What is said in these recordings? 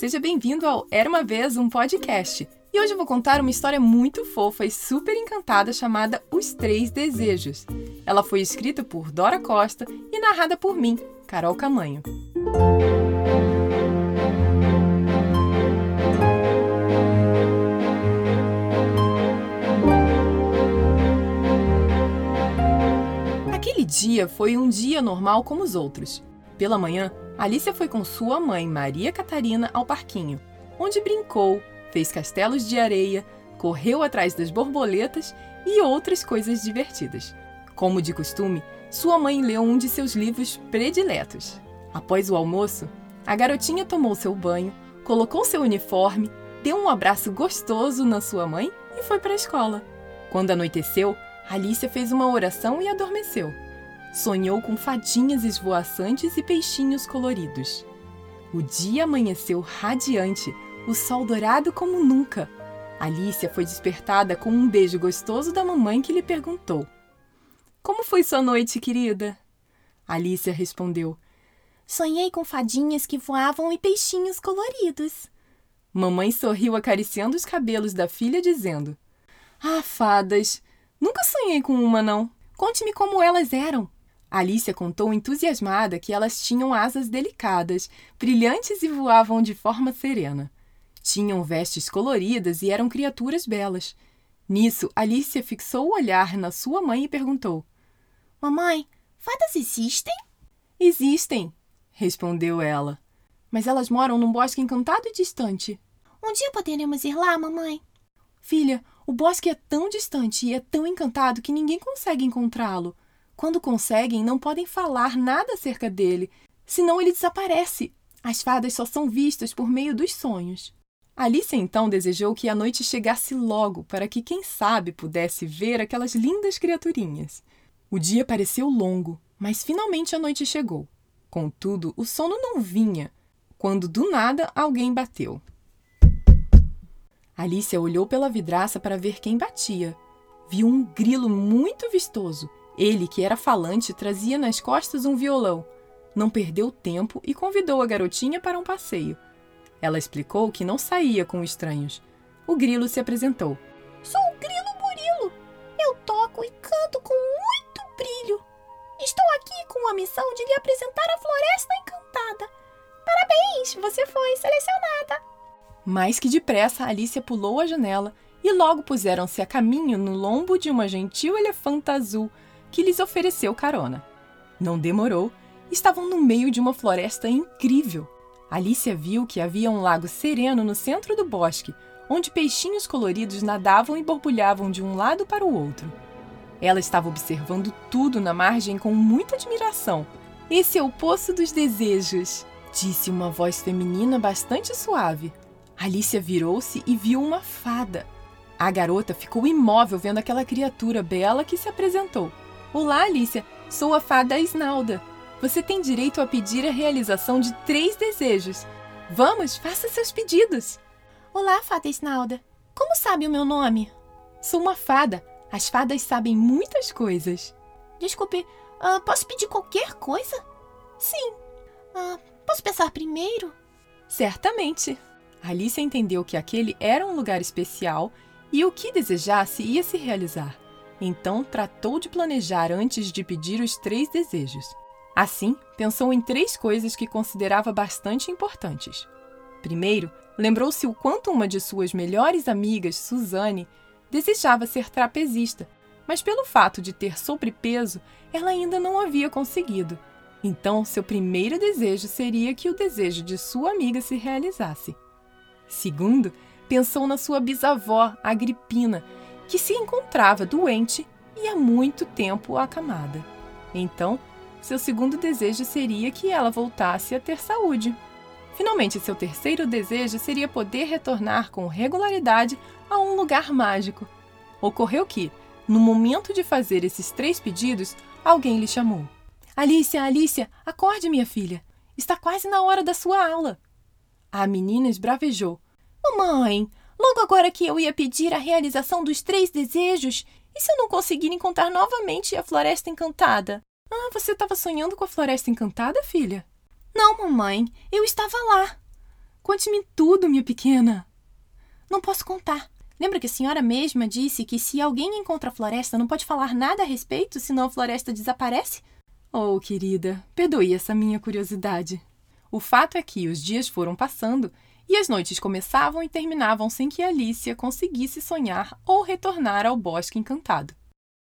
seja bem-vindo ao Era uma Vez um Podcast. E hoje eu vou contar uma história muito fofa e super encantada chamada Os Três Desejos. Ela foi escrita por Dora Costa e narrada por mim, Carol Camanho. Aquele dia foi um dia normal como os outros. Pela manhã, Alicia foi com sua mãe, Maria Catarina, ao parquinho, onde brincou, fez castelos de areia, correu atrás das borboletas e outras coisas divertidas. Como de costume, sua mãe leu um de seus livros prediletos. Após o almoço, a garotinha tomou seu banho, colocou seu uniforme, deu um abraço gostoso na sua mãe e foi para a escola. Quando anoiteceu, Alicia fez uma oração e adormeceu sonhou com fadinhas esvoaçantes e peixinhos coloridos. O dia amanheceu radiante, o sol dourado como nunca. Alicia foi despertada com um beijo gostoso da mamãe que lhe perguntou: Como foi sua noite, querida? Alicia respondeu: Sonhei com fadinhas que voavam e peixinhos coloridos. Mamãe sorriu acariciando os cabelos da filha, dizendo: Ah, fadas! Nunca sonhei com uma, não. Conte-me como elas eram. Alicia contou entusiasmada que elas tinham asas delicadas, brilhantes e voavam de forma serena. Tinham vestes coloridas e eram criaturas belas. Nisso, Alicia fixou o olhar na sua mãe e perguntou: Mamãe, fadas existem? Existem, respondeu ela. Mas elas moram num bosque encantado e distante. Um dia poderemos ir lá, mamãe? Filha, o bosque é tão distante e é tão encantado que ninguém consegue encontrá-lo. Quando conseguem, não podem falar nada acerca dele, senão ele desaparece. As fadas só são vistas por meio dos sonhos. Alice então desejou que a noite chegasse logo para que, quem sabe, pudesse ver aquelas lindas criaturinhas. O dia pareceu longo, mas finalmente a noite chegou. Contudo, o sono não vinha, quando do nada alguém bateu. Alicia olhou pela vidraça para ver quem batia. Viu um grilo muito vistoso ele, que era falante, trazia nas costas um violão. Não perdeu tempo e convidou a garotinha para um passeio. Ela explicou que não saía com estranhos. O grilo se apresentou. Sou o Grilo Murilo. Eu toco e canto com muito brilho. Estou aqui com a missão de lhe apresentar a Floresta Encantada. Parabéns, você foi selecionada. Mais que depressa, Alicia pulou a janela e logo puseram-se a caminho no lombo de uma gentil elefanta azul que lhes ofereceu carona. Não demorou, estavam no meio de uma floresta incrível. Alicia viu que havia um lago sereno no centro do bosque, onde peixinhos coloridos nadavam e borbulhavam de um lado para o outro. Ela estava observando tudo na margem com muita admiração. Esse é o Poço dos Desejos, disse uma voz feminina bastante suave. Alicia virou-se e viu uma fada. A garota ficou imóvel vendo aquela criatura bela que se apresentou. Olá, Alicia. Sou a fada Isnalda. Você tem direito a pedir a realização de três desejos. Vamos, faça seus pedidos. Olá, fada Isnalda. Como sabe o meu nome? Sou uma fada. As fadas sabem muitas coisas. Desculpe, uh, posso pedir qualquer coisa? Sim. Uh, posso pensar primeiro? Certamente. Alice entendeu que aquele era um lugar especial e o que desejasse ia se realizar. Então tratou de planejar antes de pedir os três desejos. Assim, pensou em três coisas que considerava bastante importantes. Primeiro, lembrou-se o quanto uma de suas melhores amigas, Suzanne, desejava ser trapezista, mas pelo fato de ter sobrepeso, ela ainda não havia conseguido. Então, seu primeiro desejo seria que o desejo de sua amiga se realizasse. Segundo, pensou na sua bisavó, Agripina, que se encontrava doente e há muito tempo acamada. Então, seu segundo desejo seria que ela voltasse a ter saúde. Finalmente, seu terceiro desejo seria poder retornar com regularidade a um lugar mágico. Ocorreu que, no momento de fazer esses três pedidos, alguém lhe chamou. Alicia, Alicia, acorde, minha filha. Está quase na hora da sua aula. A menina esbravejou. Mamãe, Logo agora que eu ia pedir a realização dos três desejos, e se eu não conseguir encontrar novamente a Floresta Encantada? Ah, você estava sonhando com a Floresta Encantada, filha? Não, mamãe, eu estava lá. Conte-me tudo, minha pequena. Não posso contar. Lembra que a senhora mesma disse que se alguém encontra a floresta não pode falar nada a respeito, senão a floresta desaparece? Oh, querida, perdoe essa minha curiosidade. O fato é que os dias foram passando e as noites começavam e terminavam sem que Alicia conseguisse sonhar ou retornar ao bosque encantado.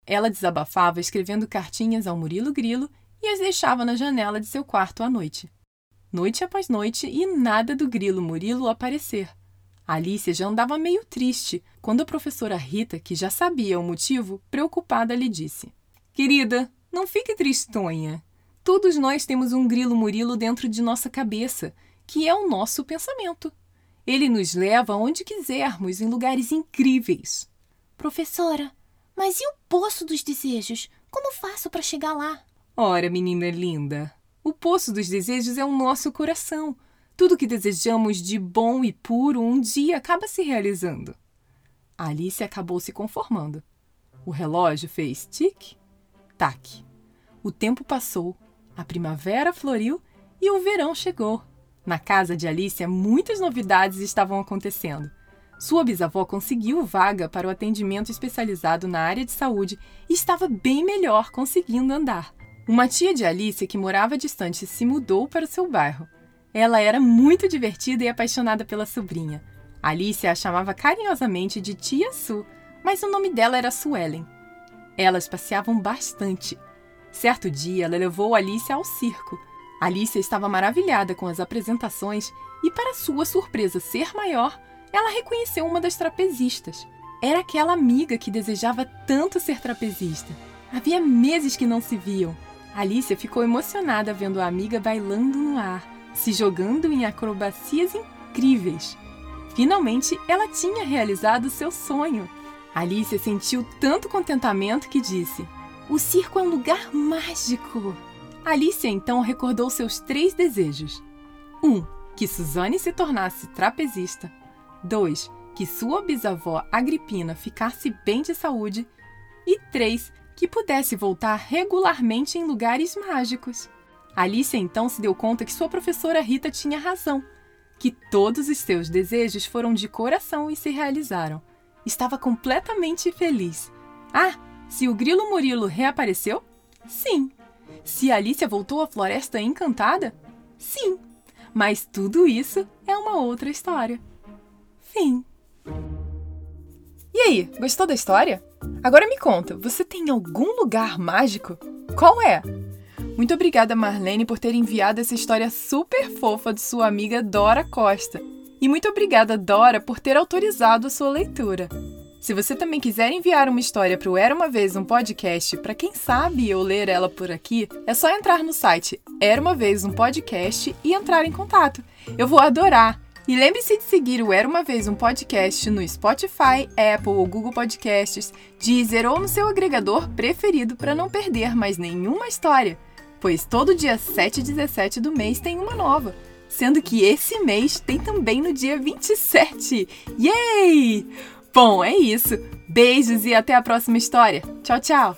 Ela desabafava escrevendo cartinhas ao Murilo Grilo e as deixava na janela de seu quarto à noite. Noite após noite e nada do Grilo Murilo aparecer. Alicia já andava meio triste quando a professora Rita, que já sabia o motivo, preocupada lhe disse: Querida, não fique tristonha. Todos nós temos um grilo murilo dentro de nossa cabeça, que é o nosso pensamento. Ele nos leva aonde quisermos, em lugares incríveis. Professora, mas e o poço dos desejos? Como faço para chegar lá? Ora, menina linda, o poço dos desejos é o nosso coração. Tudo que desejamos de bom e puro um dia acaba se realizando. A Alice acabou se conformando. O relógio fez tic-tac. O tempo passou, a primavera floriu e o verão chegou. Na casa de Alicia, muitas novidades estavam acontecendo. Sua bisavó conseguiu vaga para o atendimento especializado na área de saúde e estava bem melhor conseguindo andar. Uma tia de Alicia que morava distante se mudou para o seu bairro. Ela era muito divertida e apaixonada pela sobrinha. Alicia a chamava carinhosamente de Tia Su, mas o nome dela era Suelen. Elas passeavam bastante. Certo dia, ela levou Alicia ao circo. Alicia estava maravilhada com as apresentações e, para sua surpresa ser maior, ela reconheceu uma das trapezistas. Era aquela amiga que desejava tanto ser trapezista. Havia meses que não se viam. Alicia ficou emocionada vendo a amiga bailando no ar, se jogando em acrobacias incríveis. Finalmente, ela tinha realizado seu sonho. Alicia sentiu tanto contentamento que disse: O circo é um lugar mágico. Alicia então recordou seus três desejos: 1. Um, que Suzane se tornasse trapezista. 2. Que sua bisavó Agripina ficasse bem de saúde. E 3. Que pudesse voltar regularmente em lugares mágicos. Alicia então se deu conta que sua professora Rita tinha razão, que todos os seus desejos foram de coração e se realizaram. Estava completamente feliz. Ah, se o grilo Murilo reapareceu? Sim. Se Alicia voltou à floresta encantada? Sim. Mas tudo isso é uma outra história. Fim. E aí, gostou da história? Agora me conta, você tem algum lugar mágico? Qual é? Muito obrigada, Marlene, por ter enviado essa história super fofa de sua amiga Dora Costa. E muito obrigada, Dora, por ter autorizado a sua leitura. Se você também quiser enviar uma história para o Era Uma Vez um Podcast, para quem sabe eu ler ela por aqui, é só entrar no site Era Uma Vez um Podcast e entrar em contato. Eu vou adorar! E lembre-se de seguir o Era Uma Vez um Podcast no Spotify, Apple ou Google Podcasts, Deezer ou no seu agregador preferido para não perder mais nenhuma história. Pois todo dia 7 e 17 do mês tem uma nova. Sendo que esse mês tem também no dia 27. Yay! Bom, é isso. Beijos e até a próxima história. Tchau, tchau!